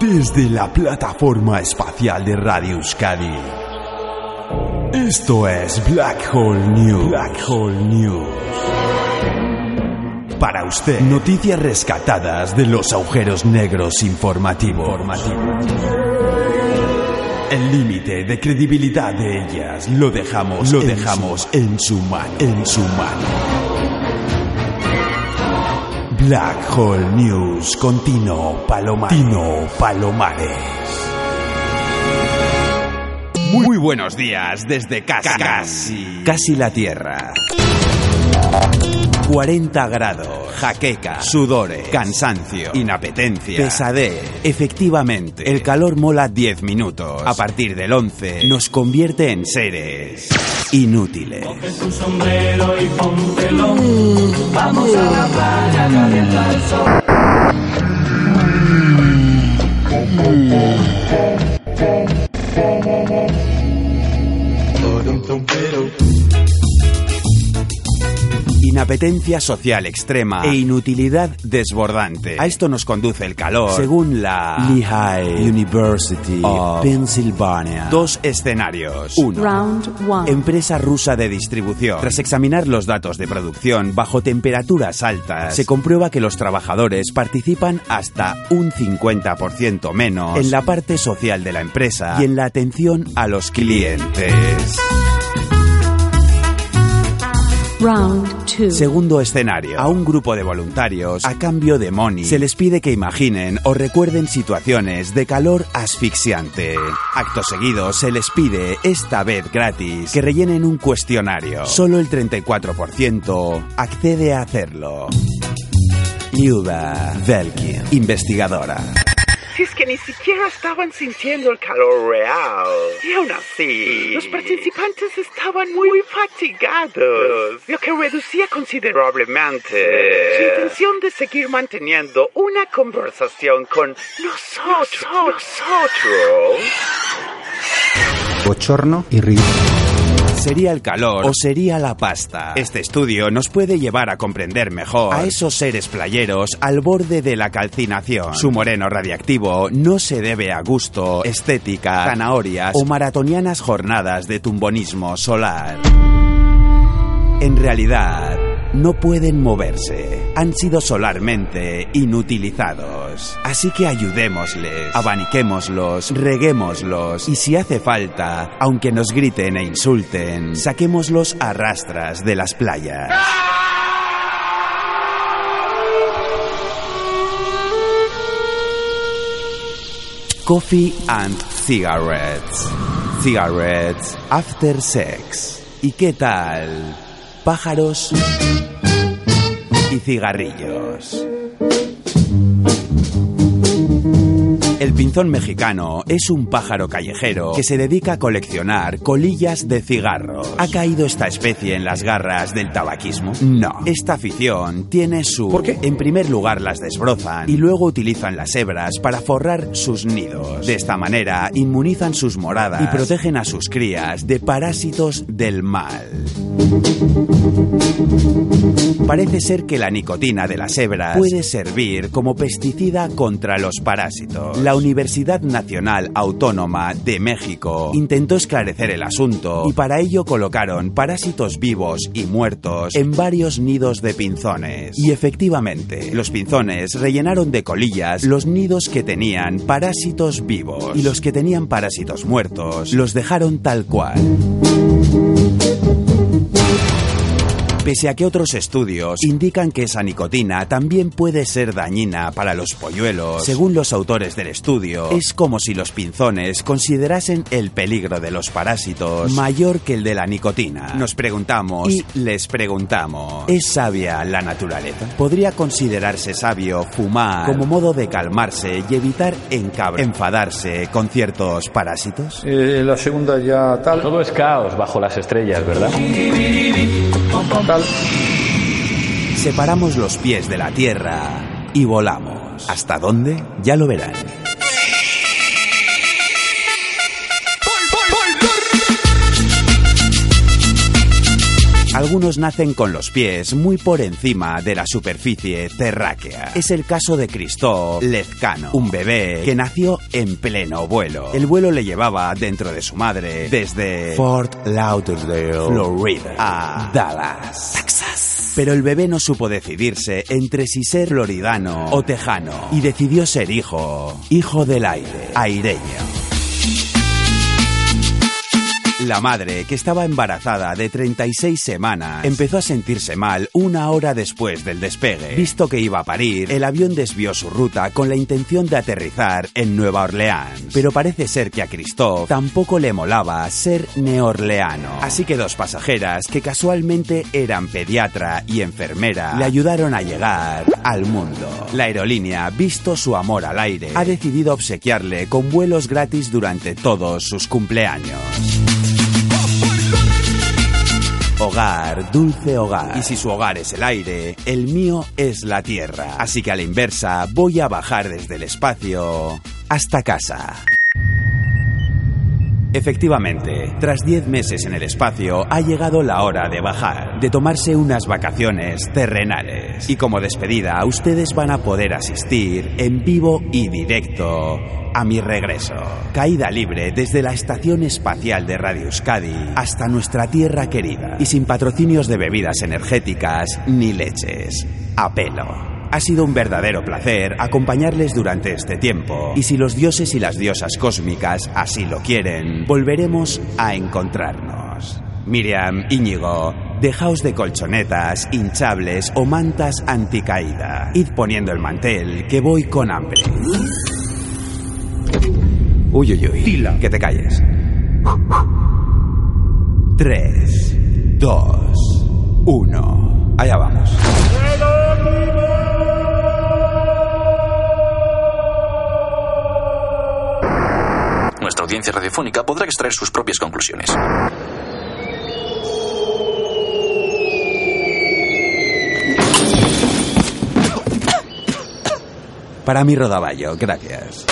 Desde la plataforma espacial de Radio Euskadi. Esto es Black Hole News. Black Hole News. Para usted, noticias rescatadas de los agujeros negros informativos. El límite de credibilidad de ellas lo dejamos, lo dejamos en su mano, en su mano. Black Hole News con Tino Palomares. Tino Palomares. Muy buenos días desde casi, casi, casi la Tierra. 40 grados, jaqueca, sudores, cansancio, inapetencia, pesadez. Efectivamente, el calor mola 10 minutos. A partir del 11 nos convierte en seres inútiles. Coge tu sombrero y póntelo. Vamos a la playa Inapetencia social extrema e inutilidad desbordante. A esto nos conduce el calor, según la Lehigh University of Pennsylvania. Dos escenarios. Uno. Round one. Empresa rusa de distribución. Tras examinar los datos de producción bajo temperaturas altas, se comprueba que los trabajadores participan hasta un 50% menos en la parte social de la empresa y en la atención a los clientes. Round two. Segundo escenario. A un grupo de voluntarios, a cambio de money, se les pide que imaginen o recuerden situaciones de calor asfixiante. Acto seguido, se les pide, esta vez gratis, que rellenen un cuestionario. Solo el 34% accede a hacerlo. Liuba Velkin, investigadora. Que ni siquiera estaban sintiendo el calor real. Y aún así, los participantes estaban muy fatigados, lo que reducía considerablemente su intención de seguir manteniendo una conversación con nosotros. Nosotros. bochorno y ridículo. ¿Sería el calor o sería la pasta? Este estudio nos puede llevar a comprender mejor a esos seres playeros al borde de la calcinación. Su moreno radiactivo no se debe a gusto, estética, zanahorias o maratonianas jornadas de tumbonismo solar. En realidad, no pueden moverse. Han sido solarmente inutilizados. Así que ayudémosles, abaniquémoslos, reguémoslos y si hace falta, aunque nos griten e insulten, saquémoslos a rastras de las playas. Coffee and cigarettes. Cigarettes after sex. ¿Y qué tal? Pájaros y cigarrillos. El pinzón mexicano es un pájaro callejero que se dedica a coleccionar colillas de cigarros. ¿Ha caído esta especie en las garras del tabaquismo? No. Esta afición tiene su... ¿Por qué? En primer lugar las desbrozan y luego utilizan las hebras para forrar sus nidos. De esta manera inmunizan sus moradas y protegen a sus crías de parásitos del mal. Parece ser que la nicotina de las hebras puede servir como pesticida contra los parásitos. La Universidad Nacional Autónoma de México intentó esclarecer el asunto y para ello colocaron parásitos vivos y muertos en varios nidos de pinzones. Y efectivamente, los pinzones rellenaron de colillas los nidos que tenían parásitos vivos y los que tenían parásitos muertos los dejaron tal cual. Pese a que otros estudios indican que esa nicotina también puede ser dañina para los polluelos, según los autores del estudio, es como si los pinzones considerasen el peligro de los parásitos mayor que el de la nicotina. Nos preguntamos y les preguntamos, ¿es sabia la naturaleza? ¿Podría considerarse sabio fumar como modo de calmarse y evitar enfadarse con ciertos parásitos? Eh, la segunda ya tal, Todo es caos bajo las estrellas, ¿verdad? Separamos los pies de la tierra y volamos. ¿Hasta dónde? Ya lo verán. Algunos nacen con los pies muy por encima de la superficie terráquea. Es el caso de Christoph Lezcano, un bebé que nació en pleno vuelo. El vuelo le llevaba dentro de su madre desde Fort Lauderdale, Florida, a Dallas, Texas. Pero el bebé no supo decidirse entre si ser floridano o tejano y decidió ser hijo, hijo del aire, aireño. La madre, que estaba embarazada de 36 semanas, empezó a sentirse mal una hora después del despegue. Visto que iba a parir, el avión desvió su ruta con la intención de aterrizar en Nueva Orleans. Pero parece ser que a Christoph tampoco le molaba ser neorleano. Así que dos pasajeras, que casualmente eran pediatra y enfermera, le ayudaron a llegar al mundo. La aerolínea, visto su amor al aire, ha decidido obsequiarle con vuelos gratis durante todos sus cumpleaños. Hogar, dulce hogar. Y si su hogar es el aire, el mío es la tierra. Así que a la inversa, voy a bajar desde el espacio hasta casa. Efectivamente, tras 10 meses en el espacio, ha llegado la hora de bajar, de tomarse unas vacaciones terrenales. Y como despedida, ustedes van a poder asistir en vivo y directo a mi regreso. Caída libre desde la Estación Espacial de Radio Euskadi hasta nuestra tierra querida. Y sin patrocinios de bebidas energéticas ni leches. A pelo. Ha sido un verdadero placer acompañarles durante este tiempo. Y si los dioses y las diosas cósmicas así lo quieren, volveremos a encontrarnos. Miriam, Íñigo, dejaos de colchonetas, hinchables o mantas anticaída. Id poniendo el mantel, que voy con hambre. Uy, uy, uy. Tila. Que te calles. Tres, dos, uno. Allá vamos. Nuestra audiencia radiofónica podrá extraer sus propias conclusiones. Para mi rodaballo, gracias.